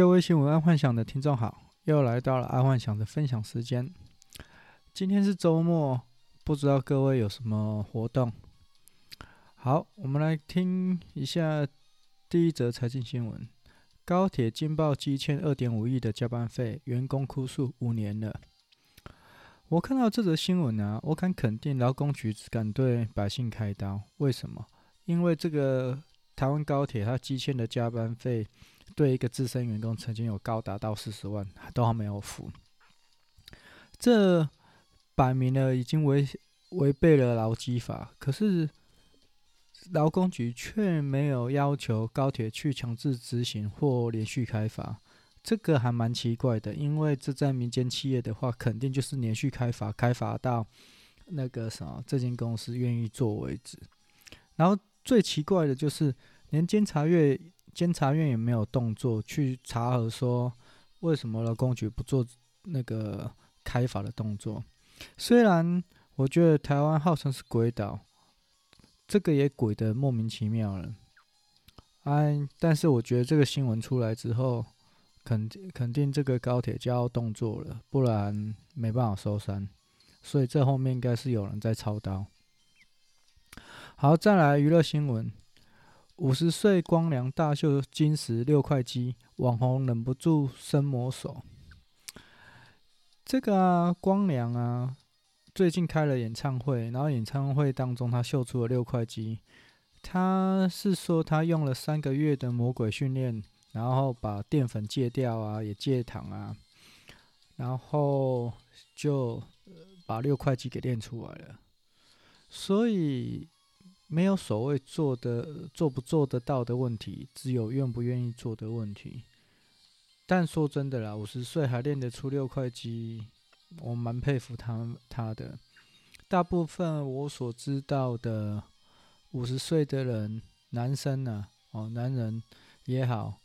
各位新闻爱幻想的听众好，又来到了爱幻想的分享时间。今天是周末，不知道各位有什么活动？好，我们来听一下第一则财经新闻：高铁惊爆积欠二点五亿的加班费，员工哭诉五年了。我看到这则新闻啊，我敢肯定劳工局只敢对百姓开刀。为什么？因为这个台湾高铁它积欠的加班费。对一个资深员工，曾经有高达到四十万，都还没有付。这摆明了已经违违背了劳基法，可是劳工局却没有要求高铁去强制执行或连续开罚，这个还蛮奇怪的。因为这在民间企业的话，肯定就是连续开罚，开罚到那个什么这间公司愿意做为止。然后最奇怪的就是连监察院。监察院也没有动作去查核，说为什么劳工局不做那个开罚的动作？虽然我觉得台湾号称是鬼岛，这个也鬼得莫名其妙了。哎，但是我觉得这个新闻出来之后，肯定肯定这个高铁就要动作了，不然没办法收山。所以这后面应该是有人在操刀。好，再来娱乐新闻。五十岁光良大秀金石六块肌，网红忍不住伸魔手。这个啊，光良啊，最近开了演唱会，然后演唱会当中他秀出了六块肌。他是说他用了三个月的魔鬼训练，然后把淀粉戒掉啊，也戒糖啊，然后就把六块肌给练出来了。所以。没有所谓做的做不做得到的问题，只有愿不愿意做的问题。但说真的啦，五十岁还练得出六块肌，我蛮佩服他他的。大部分我所知道的五十岁的人，男生呢、啊，哦，男人也好，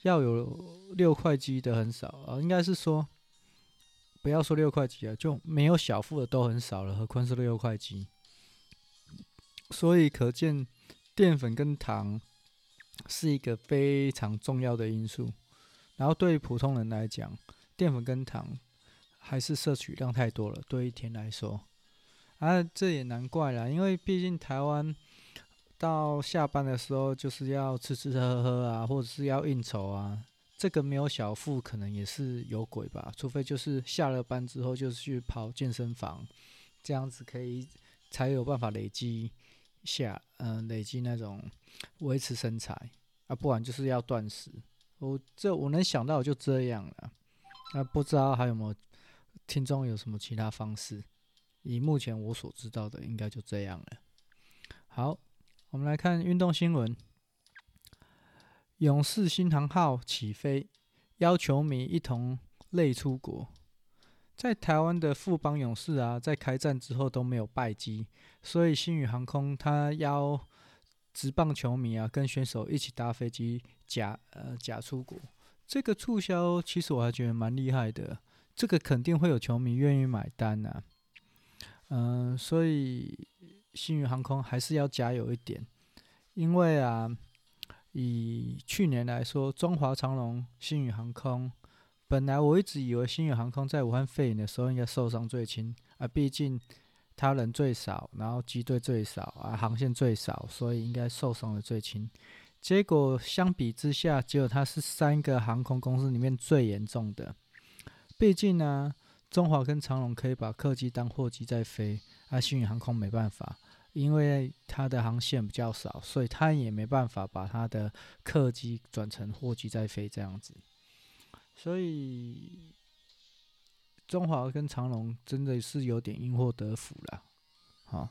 要有六块肌的很少啊。应该是说，不要说六块肌啊，就没有小腹的都很少了，何况是六块肌。所以可见，淀粉跟糖是一个非常重要的因素。然后对于普通人来讲，淀粉跟糖还是摄取量太多了。对一天来说，啊，这也难怪啦，因为毕竟台湾到下班的时候就是要吃吃喝喝啊，或者是要应酬啊。这个没有小腹，可能也是有鬼吧？除非就是下了班之后就去跑健身房，这样子可以才有办法累积。下，嗯、呃，累积那种维持身材啊，不然就是要断食。我这我能想到就这样了。那不知道还有没有听众有什么其他方式？以目前我所知道的，应该就这样了。好，我们来看运动新闻：勇士新航号起飞，邀球迷一同泪出国。在台湾的富邦勇士啊，在开战之后都没有败绩，所以星宇航空他邀职棒球迷啊，跟选手一起搭飞机假呃假出国。这个促销其实我还觉得蛮厉害的，这个肯定会有球迷愿意买单啊。嗯、所以星宇航空还是要加油一点，因为啊，以去年来说，中华长荣、星宇航空。本来我一直以为星宇航空在武汉肺炎的时候应该受伤最轻啊，毕竟他人最少，然后机队最少啊，航线最少，所以应该受伤的最轻。结果相比之下，结果他是三个航空公司里面最严重的。毕竟呢，中华跟长荣可以把客机当货机在飞，啊，星宇航空没办法，因为它的航线比较少，所以它也没办法把它的客机转成货机在飞这样子。所以，中华跟长隆真的是有点因祸得福了，好，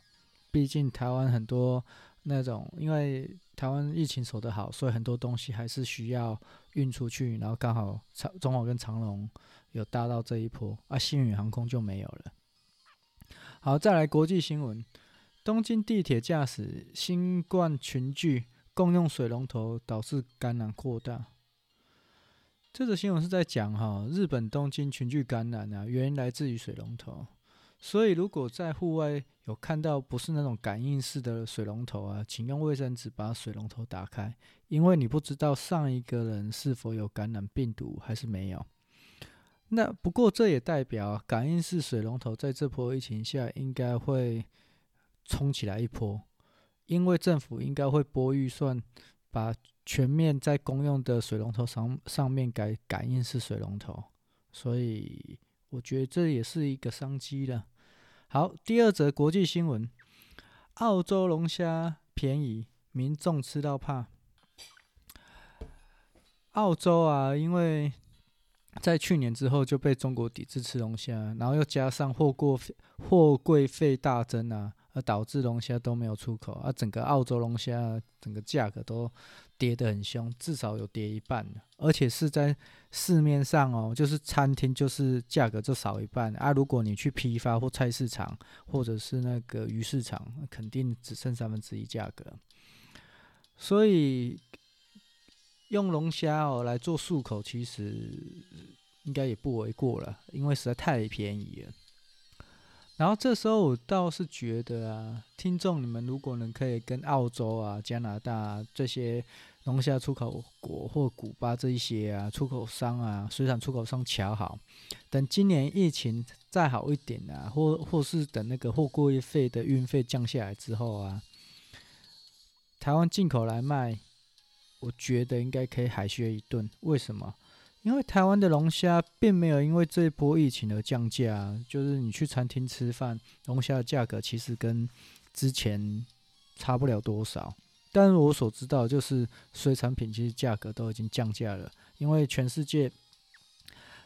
毕竟台湾很多那种，因为台湾疫情守得好，所以很多东西还是需要运出去，然后刚好长中华跟长隆有搭到这一波，啊，新宇航空就没有了。好，再来国际新闻，东京地铁驾驶新冠群聚，共用水龙头导致感染扩大。这则新闻是在讲哈，日本东京群聚感染啊，原因来自于水龙头。所以如果在户外有看到不是那种感应式的水龙头啊，请用卫生纸把水龙头打开，因为你不知道上一个人是否有感染病毒还是没有。那不过这也代表感应式水龙头在这波疫情下应该会冲起来一波，因为政府应该会拨预算，把全面在公用的水龙头上上面改感应式水龙头，所以我觉得这也是一个商机了。好，第二则国际新闻：澳洲龙虾便宜，民众吃到怕。澳洲啊，因为在去年之后就被中国抵制吃龙虾，然后又加上货过货柜费大增啊，而导致龙虾都没有出口，而整个澳洲龙虾整个价格都跌得很凶，至少有跌一半，而且是在市面上哦，就是餐厅就是价格就少一半啊。如果你去批发或菜市场或者是那个鱼市场，肯定只剩三分之一价格，所以。用龙虾哦来做漱口，其实应该也不为过了，因为实在太便宜了。然后这时候我倒是觉得啊，听众你们如果能可以跟澳洲啊、加拿大，这些龙虾出口国或古巴这一些啊出口商啊、水产出口商瞧好，等今年疫情再好一点啊，或或是等那个货柜费的运费降下来之后啊，台湾进口来卖。我觉得应该可以海削一顿。为什么？因为台湾的龙虾并没有因为这一波疫情而降价啊，就是你去餐厅吃饭，龙虾的价格其实跟之前差不了多少。但我所知道，就是水产品其实价格都已经降价了，因为全世界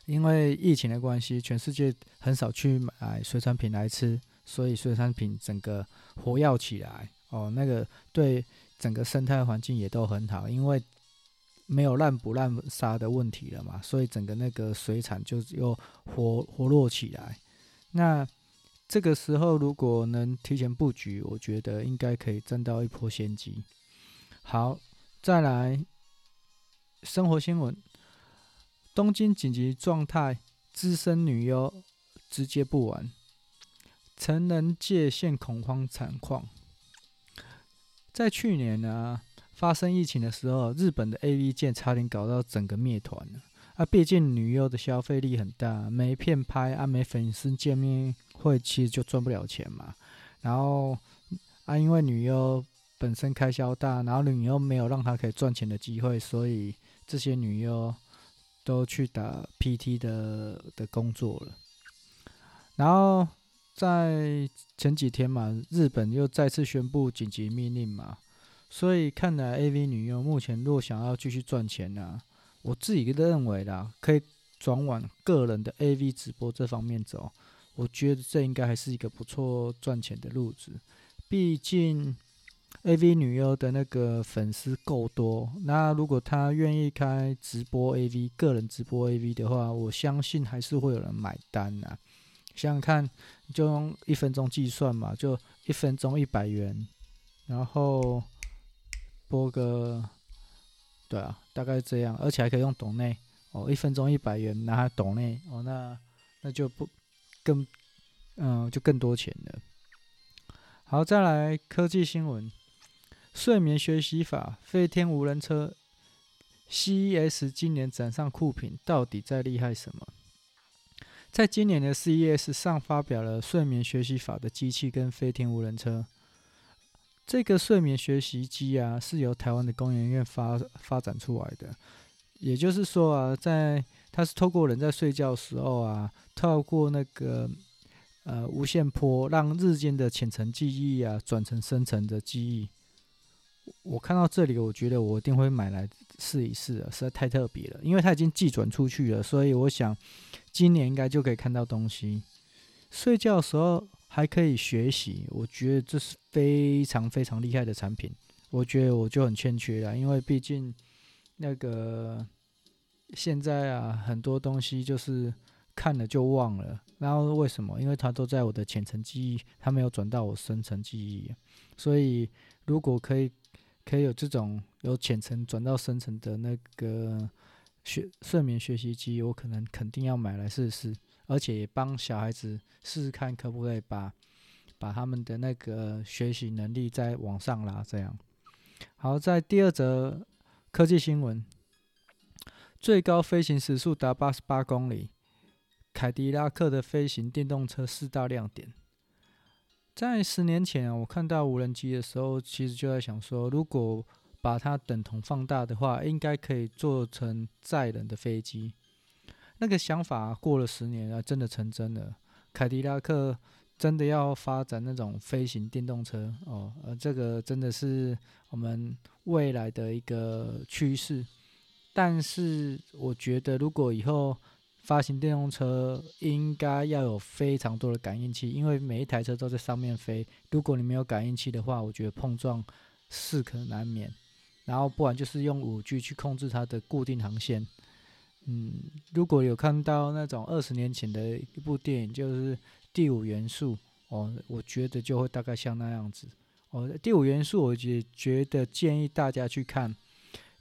因为疫情的关系，全世界很少去买水产品来吃，所以水产品整个活跃起来。哦，那个对。整个生态环境也都很好，因为没有滥捕滥杀的问题了嘛，所以整个那个水产就又活活络起来。那这个时候如果能提前布局，我觉得应该可以占到一波先机。好，再来生活新闻：东京紧急状态，资深女优直接不玩，成人界陷恐慌惨况。在去年呢、啊，发生疫情的时候，日本的 AV 界差点搞到整个灭团了。啊，毕竟女优的消费力很大，没片拍啊，没粉丝见面会，其实就赚不了钱嘛。然后啊，因为女优本身开销大，然后女优没有让她可以赚钱的机会，所以这些女优都去打 PT 的的工作了。然后。在前几天嘛，日本又再次宣布紧急命令嘛，所以看来 AV 女优目前若想要继续赚钱呢、我自己认为啦，可以转往个人的 AV 直播这方面走。我觉得这应该还是一个不错赚钱的路子，毕竟 AV 女优的那个粉丝够多，那如果她愿意开直播 AV，个人直播 AV 的话，我相信还是会有人买单呐。想想看，就用一分钟计算嘛，就一分钟一百元，然后播个，对啊，大概这样，而且还可以用抖内哦，一分钟一百元，拿它抖内哦，那那就不更，嗯，就更多钱了。好，再来科技新闻，睡眠学习法，飞天无人车，CES 今年展上酷品，到底在厉害什么？在今年的 CES 上发表了睡眠学习法的机器跟飞天无人车。这个睡眠学习机啊，是由台湾的工研院发发展出来的。也就是说啊，在它是透过人在睡觉时候啊，透过那个呃无线波，让日间的浅层记忆啊转成深层的记忆。我看到这里，我觉得我一定会买来试一试啊，实在太特别了，因为它已经寄转出去了，所以我想。今年应该就可以看到东西。睡觉的时候还可以学习，我觉得这是非常非常厉害的产品。我觉得我就很欠缺了，因为毕竟那个现在啊，很多东西就是看了就忘了。然后为什么？因为它都在我的浅层记忆，它没有转到我深层记忆。所以如果可以，可以有这种由浅层转到深层的那个。学睡眠学习机，我可能肯定要买来试试，而且帮小孩子试试看可不可以把把他们的那个学习能力再往上拉。这样，好，在第二则科技新闻，最高飞行时速达八十八公里，凯迪拉克的飞行电动车四大亮点。在十年前啊，我看到无人机的时候，其实就在想说，如果把它等同放大的话，应该可以做成载人的飞机。那个想法过了十年啊，真的成真了。凯迪拉克真的要发展那种飞行电动车哦，呃，这个真的是我们未来的一个趋势。但是我觉得，如果以后发行电动车应该要有非常多的感应器，因为每一台车都在上面飞。如果你没有感应器的话，我觉得碰撞是可难免。然后不然就是用五 G 去控制它的固定航线。嗯，如果有看到那种二十年前的一部电影，就是《第五元素》哦，我觉得就会大概像那样子。哦，《第五元素》我也觉得建议大家去看。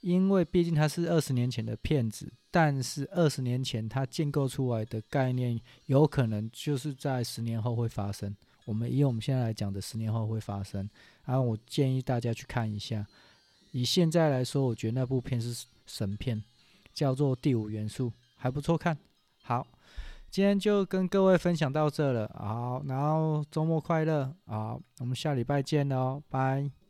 因为毕竟它是二十年前的片子，但是二十年前它建构出来的概念，有可能就是在十年后会发生。我们以我们现在来讲的十年后会发生，然后我建议大家去看一下。以现在来说，我觉得那部片是神片，叫做《第五元素》，还不错看。好，今天就跟各位分享到这了。好，然后周末快乐。好，我们下礼拜见喽，拜。